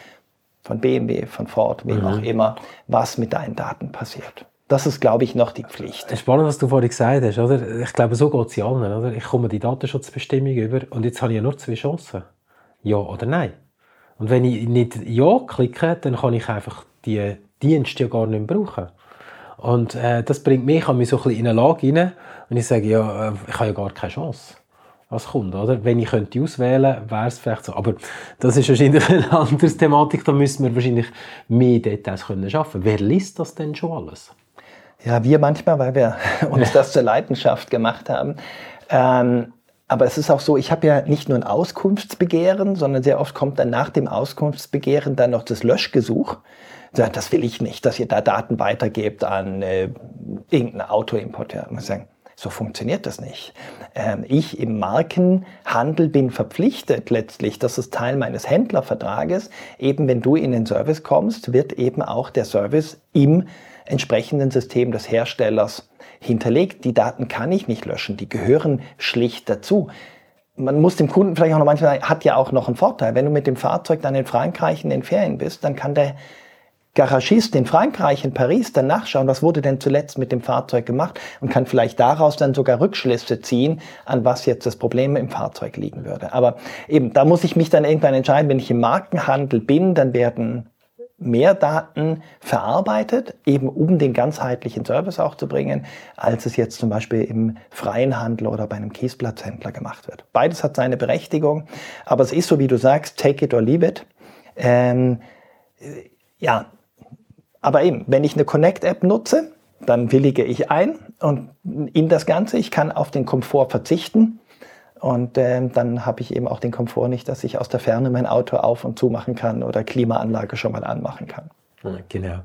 von BMW, von Ford, wem mhm. auch immer, was mit deinen Daten passiert. Das ist, glaube ich, noch die Pflicht. Spannend, was du vorhin gesagt hast. Oder? Ich glaube, so geht es ja allen. Oder? Ich komme die Datenschutzbestimmung über und jetzt habe ich ja nur zwei Chancen. Ja oder nein. Und wenn ich nicht Ja klicke, dann kann ich einfach die Dienste ja gar nicht mehr brauchen. Und äh, das bringt mich an mich so ein bisschen in eine Lage hinein und ich sage, ja, äh, ich habe ja gar keine Chance. Als Kunde, oder? Wenn ich könnte auswählen, wäre es vielleicht so. Aber das ist wahrscheinlich eine andere Thematik. Da müssen wir wahrscheinlich mehr Details können schaffen. Wer liest das denn schon alles? Ja, wir manchmal, weil wir uns das zur Leidenschaft gemacht haben. Ähm, aber es ist auch so, ich habe ja nicht nur ein Auskunftsbegehren, sondern sehr oft kommt dann nach dem Auskunftsbegehren dann noch das Löschgesuch. Das will ich nicht, dass ihr da Daten weitergebt an äh, irgendeinen Autoimporteur. Ich muss sagen, so funktioniert das nicht. Ähm, ich im Markenhandel bin verpflichtet letztlich, das ist Teil meines Händlervertrages, eben wenn du in den Service kommst, wird eben auch der Service im entsprechenden System des Herstellers hinterlegt. Die Daten kann ich nicht löschen, die gehören schlicht dazu. Man muss dem Kunden vielleicht auch noch manchmal, hat ja auch noch einen Vorteil. Wenn du mit dem Fahrzeug dann in Frankreich in den Ferien bist, dann kann der Garagist in Frankreich, in Paris, dann nachschauen, was wurde denn zuletzt mit dem Fahrzeug gemacht und kann vielleicht daraus dann sogar Rückschlüsse ziehen, an was jetzt das Problem im Fahrzeug liegen würde. Aber eben, da muss ich mich dann irgendwann entscheiden, wenn ich im Markenhandel bin, dann werden mehr Daten verarbeitet, eben um den ganzheitlichen Service auch zu bringen, als es jetzt zum Beispiel im freien Handel oder bei einem Kiesplatzhändler gemacht wird. Beides hat seine Berechtigung, aber es ist so, wie du sagst, take it or leave it. Ähm, ja, aber eben, wenn ich eine Connect-App nutze, dann willige ich ein und in das Ganze. Ich kann auf den Komfort verzichten. Und äh, dann habe ich eben auch den Komfort nicht, dass ich aus der Ferne mein Auto auf und zu machen kann oder Klimaanlage schon mal anmachen kann. Genau.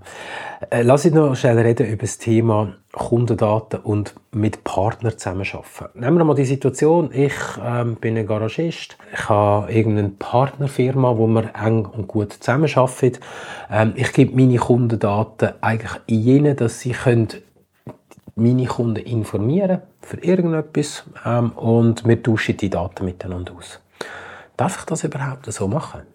Äh, lass uns noch schnell reden über das Thema Kundendaten und mit Partnern zusammenarbeiten. Nehmen wir mal die Situation, ich ähm, bin ein Garagist, ich habe irgendeine Partnerfirma, wo wir eng und gut zusammenarbeiten. Ähm, ich gebe meine Kundendaten eigentlich ihnen, dass sie können meine Kunden informieren für irgendetwas ähm, und wir tauschen die Daten miteinander aus. Darf ich das überhaupt so machen?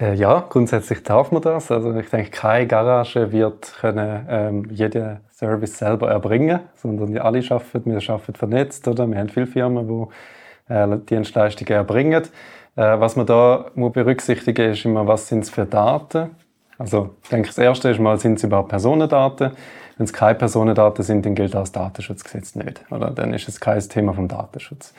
Äh, ja, grundsätzlich darf man das. Also ich denke, keine Garage wird können, ähm, jeden Service selber erbringen, sondern wir alle arbeiten, wir arbeiten vernetzt, oder? Wir haben viele Firmen, die äh, Dienstleistungen erbringen. Äh, was man da muss berücksichtigen ist immer, was sind es für Daten? Also ich denke, das Erste ist mal, sind es überhaupt Personendaten? Wenn es keine Personendaten sind, dann gilt das Datenschutzgesetz nicht. Oder? Dann ist es kein Thema vom Datenschutz.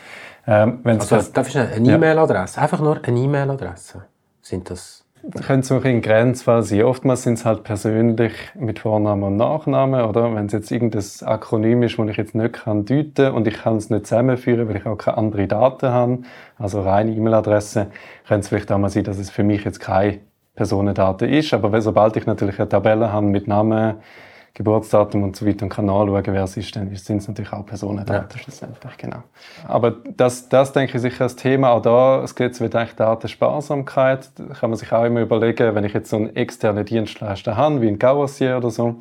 Ähm, also, darf ich eine E-Mail-Adresse? Ja. Einfach nur eine E-Mail-Adresse? Sind das? Könnte so ein Grenzfall sein. Oftmals sind es halt persönlich mit Vornamen und Nachnamen, oder? Wenn es jetzt irgendein Akronym ist, das ich jetzt nicht kann deuten und ich kann es nicht zusammenführen, weil ich auch keine anderen Daten habe, also reine E-Mail-Adresse, könnte es vielleicht auch mal sein, dass es für mich jetzt keine Personendaten ist. Aber sobald ich natürlich eine Tabelle habe mit Namen, Geburtsdatum und so weiter und kann nachschauen, wer es ist, dann sind es natürlich auch Personendaten ja. schlussendlich, genau. Aber das, das denke ich sicher als Thema, auch da, es geht wird eigentlich Datensparsamkeit, da kann man sich auch immer überlegen, wenn ich jetzt so einen externen Dienstleister habe, wie ein Gauassier oder so,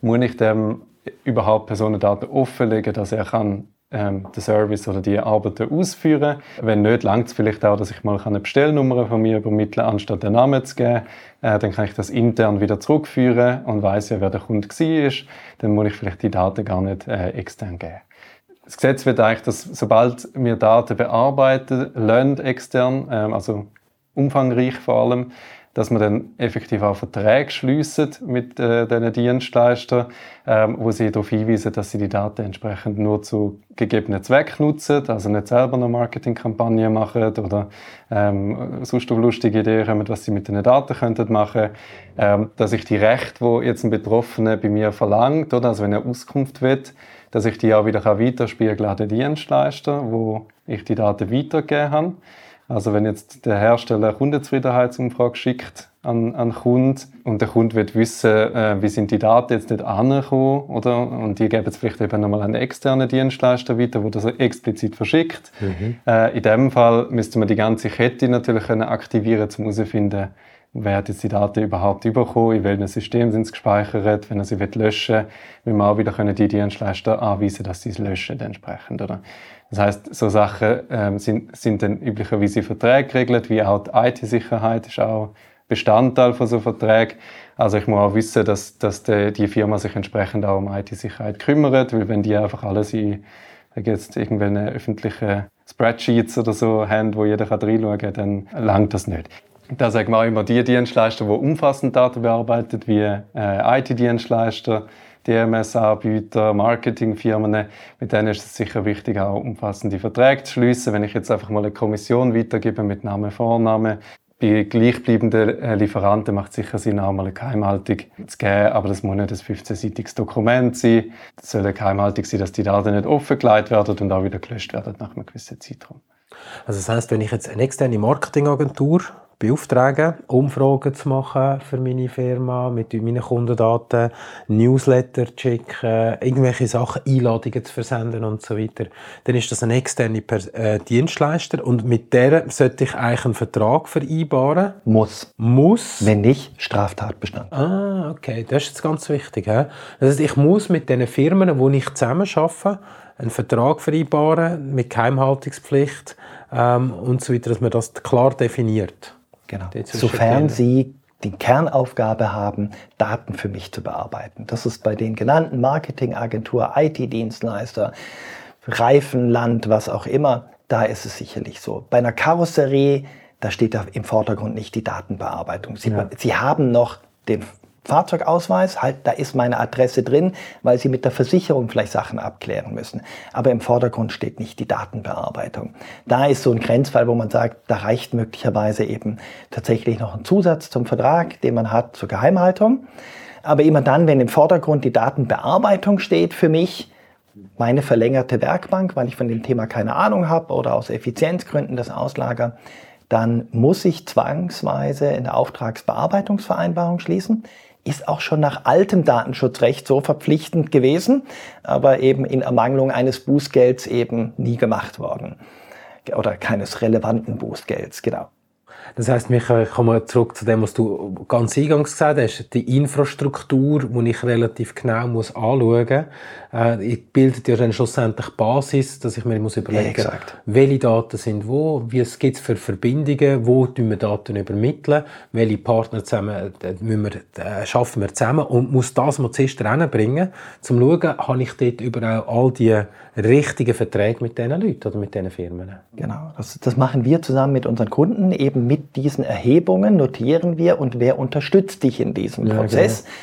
muss ich dem überhaupt Personendaten offenlegen, dass er kann ähm, den Service oder die Arbeiten ausführen. Wenn nicht, langt es vielleicht auch, dass ich mal eine Bestellnummer von mir übermittle, anstatt den Namen zu geben. Äh, dann kann ich das intern wieder zurückführen und weiß ja, wer der Kunde war. Dann muss ich vielleicht die Daten gar nicht äh, extern geben. Das Gesetz wird eigentlich, dass sobald wir Daten bearbeiten, lernt extern, ähm, also umfangreich vor allem, dass man dann effektiv auch Verträge schliessen mit äh, diesen Dienstleistern, ähm, wo sie darauf hinweisen, dass sie die Daten entsprechend nur zu gegebenen Zwecken nutzen, also nicht selber noch Marketingkampagnen machen oder ähm, sonst auf lustige Ideen kommen, was sie mit den Daten könnten machen, ähm, dass ich die Rechte, wo jetzt ein Betroffener bei mir verlangt, oder? Also wenn er Auskunft will, dass ich die auch wieder weiterspiegeln an den Dienstleister, wo ich die Daten weitergegeben habe. Also wenn jetzt der Hersteller eine Kundenzufriedenheitsumfrage schickt an, an Kunden und der Kunde will wissen, äh, wie sind die Daten jetzt nicht angekommen, oder? Und die geben es vielleicht eben nochmal an einen externen Dienstleister weiter, der das explizit verschickt. Mhm. Äh, in dem Fall müsste man die ganze Kette natürlich können aktivieren, um herauszufinden, wer hat jetzt die Daten überhaupt bekommen, in welchem System sind sie gespeichert, wenn er sie löschen will, will man auch wieder können die Dienstleister anweisen, dass sie es löschen entsprechend, oder? Das heißt, so Sachen ähm, sind, sind dann üblicherweise in Verträgen geregelt, wie auch IT-Sicherheit ist auch Bestandteil von so Verträgen. Also ich muss auch wissen, dass, dass die, die Firma sich entsprechend auch um IT-Sicherheit kümmert, weil wenn die einfach alles in jetzt irgendwelche öffentlichen Spreadsheets oder so haben, wo jeder reinschauen kann, dann langt das nicht. Da sagen wir auch immer, die Dienstleister, die umfassend Daten bearbeiten, wie äh, IT-Dienstleister, DMS-Anbieter, Marketingfirmen, mit denen ist es sicher wichtig, auch umfassende Verträge zu schließen. Wenn ich jetzt einfach mal eine Kommission weitergebe mit Name, Vorname, bei gleichbleibenden äh, Lieferanten macht es sicher Sinn, auch mal eine Geheimhaltung zu geben, aber das muss nicht ein 15-seitiges Dokument sein. Es soll eine Geheimhaltung sein, dass die Daten nicht offengelegt werden und auch wieder gelöscht werden nach einem gewissen Zeitraum. Also das heißt, wenn ich jetzt eine externe Marketingagentur beauftragen, Umfragen zu machen für meine Firma, mit meinen Kundendaten, Newsletter zu schicken, irgendwelche Sachen, Einladungen zu versenden und so weiter. Dann ist das ein externer äh, Dienstleister und mit der sollte ich eigentlich einen Vertrag vereinbaren. Muss. Muss. Wenn nicht, Straftatbestand. Ah, okay. Das ist jetzt ganz wichtig. He? Das heißt, ich muss mit den Firmen, wo ich zusammen arbeite, einen Vertrag vereinbaren mit Geheimhaltungspflicht ähm, und so weiter, dass man das klar definiert. Genau. Sofern Sie die Kernaufgabe haben, Daten für mich zu bearbeiten. Das ist bei den genannten Marketingagentur, IT-Dienstleister, Reifenland, was auch immer, da ist es sicherlich so. Bei einer Karosserie, da steht da im Vordergrund nicht die Datenbearbeitung. Sie, ja. Sie haben noch den Fahrzeugausweis, halt, da ist meine Adresse drin, weil Sie mit der Versicherung vielleicht Sachen abklären müssen. Aber im Vordergrund steht nicht die Datenbearbeitung. Da ist so ein Grenzfall, wo man sagt, da reicht möglicherweise eben tatsächlich noch ein Zusatz zum Vertrag, den man hat zur Geheimhaltung. Aber immer dann, wenn im Vordergrund die Datenbearbeitung steht für mich, meine verlängerte Werkbank, weil ich von dem Thema keine Ahnung habe oder aus Effizienzgründen das auslager, dann muss ich zwangsweise eine Auftragsbearbeitungsvereinbarung schließen ist auch schon nach altem Datenschutzrecht so verpflichtend gewesen, aber eben in Ermangelung eines Bußgelds eben nie gemacht worden. Oder keines relevanten Bußgelds, genau. Das heißt, ich komme zurück zu dem, was du ganz eingangs gesagt hast, die Infrastruktur, die ich relativ genau muss anschauen muss. Äh, bildet ja dann schlussendlich Basis, dass ich mir muss überlegen muss, ja, welche Daten sind wo, wie es gibt für Verbindungen, wo tun wir Daten übermitteln, welche Partner zusammen, äh, wir, äh, schaffen wir zusammen und muss das mal zuerst reinbringen, um zu schauen, habe ich dort überall all die richtigen Verträge mit diesen Leuten oder mit diesen Firmen. Genau, das, das machen wir zusammen mit unseren Kunden, eben mit diesen Erhebungen notieren wir und wer unterstützt dich in diesem ja, Prozess. Genau.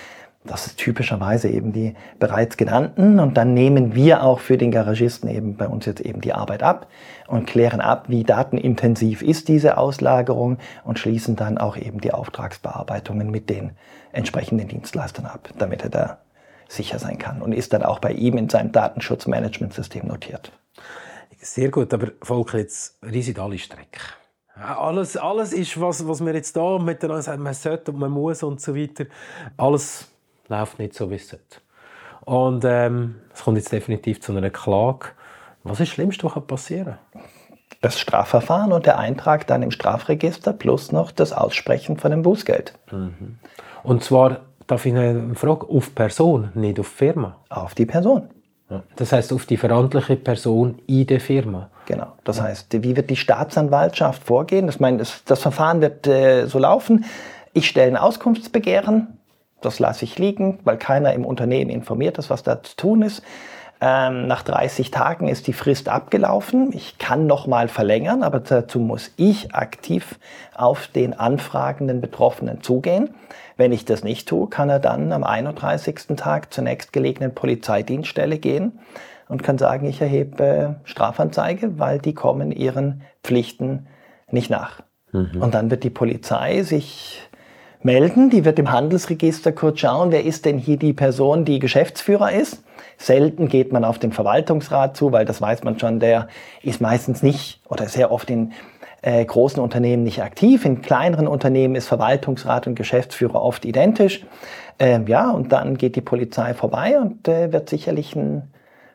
Das ist typischerweise eben die bereits genannten. Und dann nehmen wir auch für den Garagisten eben bei uns jetzt eben die Arbeit ab und klären ab, wie datenintensiv ist diese Auslagerung und schließen dann auch eben die Auftragsbearbeitungen mit den entsprechenden Dienstleistern ab, damit er da sicher sein kann und ist dann auch bei ihm in seinem Datenschutzmanagementsystem notiert. Sehr gut, aber Volker, jetzt riesig alle Strecke. Alles, alles ist, was, was wir jetzt da miteinander sagen, man sollte und man muss und so weiter. Alles läuft nicht so, wie es sollte. Und ähm, es kommt jetzt definitiv zu einer Klage. Was ist das Schlimmste, was passieren kann? Das Strafverfahren und der Eintrag dann im Strafregister plus noch das Aussprechen von dem Bußgeld. Mhm. Und zwar, darf ich eine Frage, auf Person, nicht auf Firma? Auf die Person. Das heißt, auf die verantwortliche Person in der Firma. Genau. Das ja. heißt, wie wird die Staatsanwaltschaft vorgehen? Das, meine, das, das Verfahren wird äh, so laufen. Ich stelle ein Auskunftsbegehren. Das lasse ich liegen, weil keiner im Unternehmen informiert ist, was da zu tun ist. Ähm, nach 30 Tagen ist die Frist abgelaufen. Ich kann noch mal verlängern, aber dazu muss ich aktiv auf den anfragenden Betroffenen zugehen. Wenn ich das nicht tue, kann er dann am 31. Tag zur nächstgelegenen Polizeidienststelle gehen und kann sagen, ich erhebe Strafanzeige, weil die kommen ihren Pflichten nicht nach. Mhm. Und dann wird die Polizei sich melden, die wird im Handelsregister kurz schauen, wer ist denn hier die Person, die Geschäftsführer ist. Selten geht man auf den Verwaltungsrat zu, weil das weiß man schon, der ist meistens nicht oder sehr oft in äh, großen Unternehmen nicht aktiv. In kleineren Unternehmen ist Verwaltungsrat und Geschäftsführer oft identisch. Ähm, ja, und dann geht die Polizei vorbei und äh, wird sicherlich ein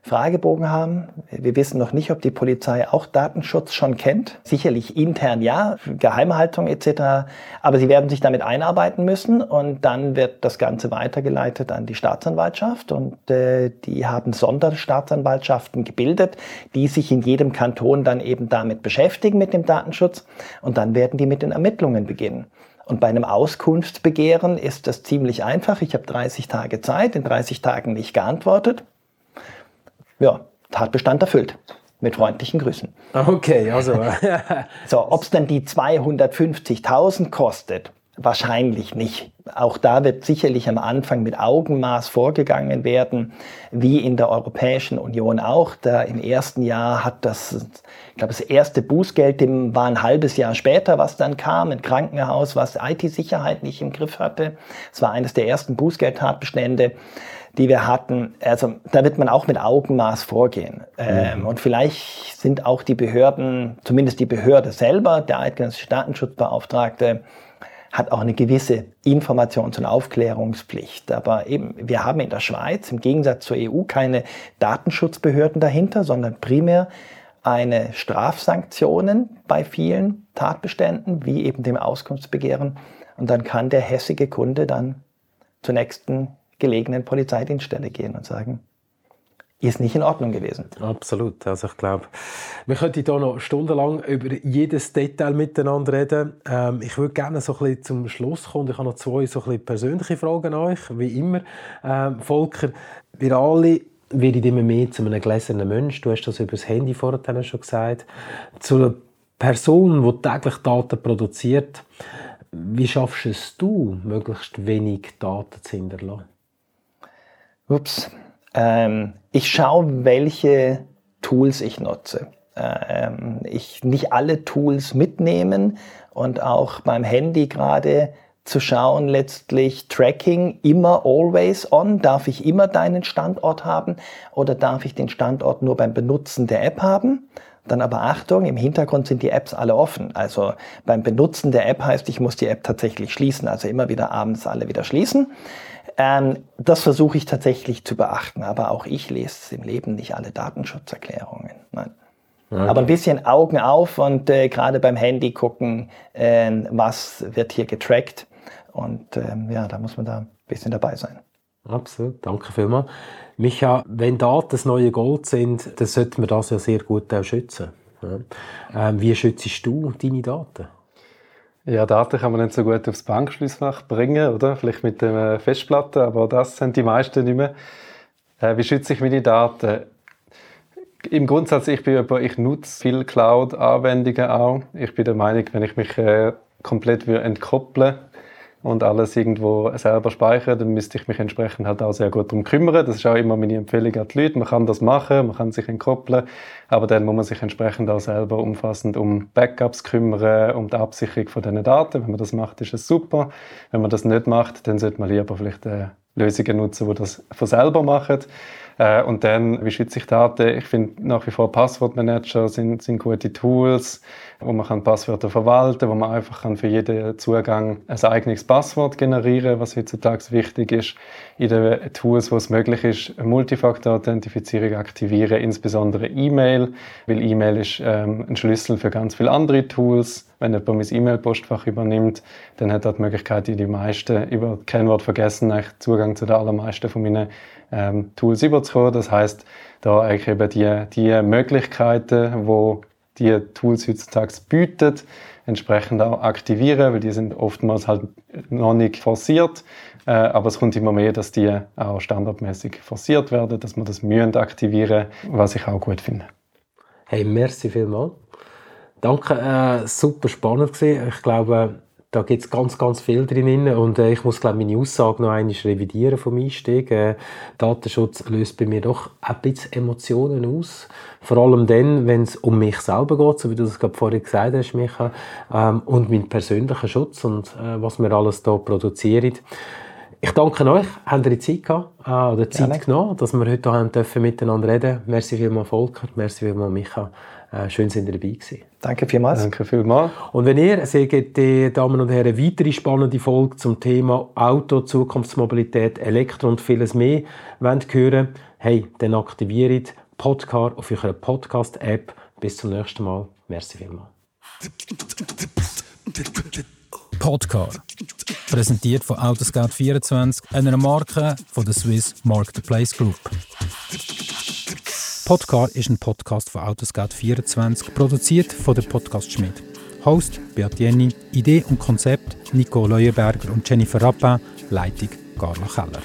Fragebogen haben. Wir wissen noch nicht, ob die Polizei auch Datenschutz schon kennt. Sicherlich intern ja, Geheimhaltung etc. Aber sie werden sich damit einarbeiten müssen und dann wird das Ganze weitergeleitet an die Staatsanwaltschaft und äh, die haben Sonderstaatsanwaltschaften gebildet, die sich in jedem Kanton dann eben damit beschäftigen mit dem Datenschutz und dann werden die mit den Ermittlungen beginnen. Und bei einem Auskunftsbegehren ist das ziemlich einfach. Ich habe 30 Tage Zeit, in 30 Tagen nicht geantwortet ja, Tatbestand erfüllt. Mit freundlichen Grüßen. Okay, also. so, ob es dann die 250.000 kostet, wahrscheinlich nicht. auch da wird sicherlich am Anfang mit Augenmaß vorgegangen werden, wie in der Europäischen Union auch. Da im ersten Jahr hat das, ich glaube, das erste Bußgeld dem war ein halbes Jahr später, was dann kam, ein Krankenhaus, was IT-Sicherheit nicht im Griff hatte. Es war eines der ersten Bußgeldtatbestände die wir hatten, also da wird man auch mit Augenmaß vorgehen. Ähm, mhm. Und vielleicht sind auch die Behörden, zumindest die Behörde selber, der eidgenössische Datenschutzbeauftragte, hat auch eine gewisse Informations- und Aufklärungspflicht. Aber eben, wir haben in der Schweiz im Gegensatz zur EU keine Datenschutzbehörden dahinter, sondern primär eine Strafsanktionen bei vielen Tatbeständen, wie eben dem Auskunftsbegehren. Und dann kann der hässige Kunde dann zur nächsten gelegenen Polizeidienststelle gehen und sagen, ist nicht in Ordnung gewesen. Absolut. Also ich glaube, wir könnten hier noch stundenlang über jedes Detail miteinander reden. Ähm, ich würde gerne so ein bisschen zum Schluss kommen. Ich habe noch zwei so ein bisschen persönliche Fragen an euch, wie immer. Ähm, Volker, wir alle werden immer mehr zu einem gläsernen Mensch. Du hast das über das Handy vorher schon gesagt. Zu einer Person, die täglich Daten produziert. Wie schaffst es du, möglichst wenig Daten zu hinterlassen? Ups. Ähm, ich schaue, welche Tools ich nutze. Ähm, ich nicht alle Tools mitnehmen und auch beim Handy gerade zu schauen, letztlich Tracking immer always on. Darf ich immer deinen Standort haben oder darf ich den Standort nur beim Benutzen der App haben? Dann aber Achtung, im Hintergrund sind die Apps alle offen. Also beim Benutzen der App heißt, ich muss die App tatsächlich schließen, also immer wieder abends alle wieder schließen. Ähm, das versuche ich tatsächlich zu beachten, aber auch ich lese im Leben nicht alle Datenschutzerklärungen. Nein. Okay. Aber ein bisschen Augen auf und äh, gerade beim Handy gucken, äh, was wird hier getrackt. Und ähm, ja, da muss man da ein bisschen dabei sein. Absolut, danke vielmals. Micha, wenn Daten das neue Gold sind, dann sollten wir das ja sehr gut auch schützen. Ja. Ähm, wie schützt du deine Daten? Ja, Daten kann man nicht so gut aufs Bankschließfach bringen, oder? Vielleicht mit der Festplatte, aber das sind die meisten nicht mehr. Äh, wie schütze ich meine Daten? Im Grundsatz, ich, bin über, ich nutze viele Cloud-Anwendungen auch. Ich bin der Meinung, wenn ich mich äh, komplett entkoppeln und alles irgendwo selber speichere, dann müsste ich mich entsprechend halt auch sehr gut darum kümmern. Das ist auch immer meine Empfehlung an die Leute. Man kann das machen, man kann sich entkoppeln, aber dann muss man sich entsprechend auch selber umfassend um Backups kümmern, um die Absicherung von diesen Daten. Wenn man das macht, ist es super. Wenn man das nicht macht, dann sollte man lieber vielleicht äh, Lösungen nutzen, die das von selber machen. Äh, und dann, wie schütze ich Daten? Ich finde nach wie vor Passwortmanager sind, sind gute Tools, wo man kann Passwörter verwalten, wo man einfach kann für jeden Zugang ein eigenes Passwort generieren, was heutzutage wichtig ist. In den Tools, wo es möglich ist, Multifaktor-Authentifizierung aktivieren, insbesondere E-Mail, weil E-Mail ist ähm, ein Schlüssel für ganz viele andere Tools. Wenn jemand mein E-Mail-Postfach übernimmt, dann hat er die Möglichkeit, die meisten über Kennwort vergessen, Zugang zu den allermeisten von meinen ähm, Tools überzukommen. Das heißt, da eigentlich eben die, die Möglichkeiten, wo die Tools heutzutage bieten, entsprechend auch aktivieren, weil die sind oftmals halt noch nicht forciert. Äh, aber es kommt immer mehr, dass die auch standardmäßig forciert werden, dass man das mühen aktivieren, was ich auch gut finde. Hey, merci vielmals. Danke, äh, super spannend gewesen. Ich glaube, da gibt es ganz, ganz viel drin. Und äh, ich muss, glaube meine Aussage noch einmal revidieren vom Einstieg. Äh, Datenschutz löst bei mir doch ein bisschen Emotionen aus. Vor allem dann, wenn es um mich selber geht, so wie du das gerade vorhin gesagt hast, Micha, ähm, und meinen persönlichen Schutz und äh, was wir alles hier produzieren. Ich danke euch, habt ihr Zeit gehabt, äh, oder Zeit Gerne. genommen, dass wir heute haben dürfen miteinander reden. Merci vielmals Volker, merci vielmals Micha. Äh, schön, dass ihr dabei gewesen. Danke vielmals. Danke vielmals. Und wenn ihr, sehr geehrte Damen und Herren, weitere spannende Folge zum Thema Auto, Zukunftsmobilität, Elektro und vieles mehr wollt hören, hey, dann aktiviert Podcar auf eurer Podcast-App. Bis zum nächsten Mal. Merci vielmals. Podcar. Präsentiert von Autoscout24, einer Marke von der Swiss Marketplace Group. Podcar ist ein Podcast von Autoscout24, produziert von der Podcast Schmidt. Host Beat Jenny, Idee und Konzept Nico Leuenberger und Jennifer Rappin, Leitung Carla Keller.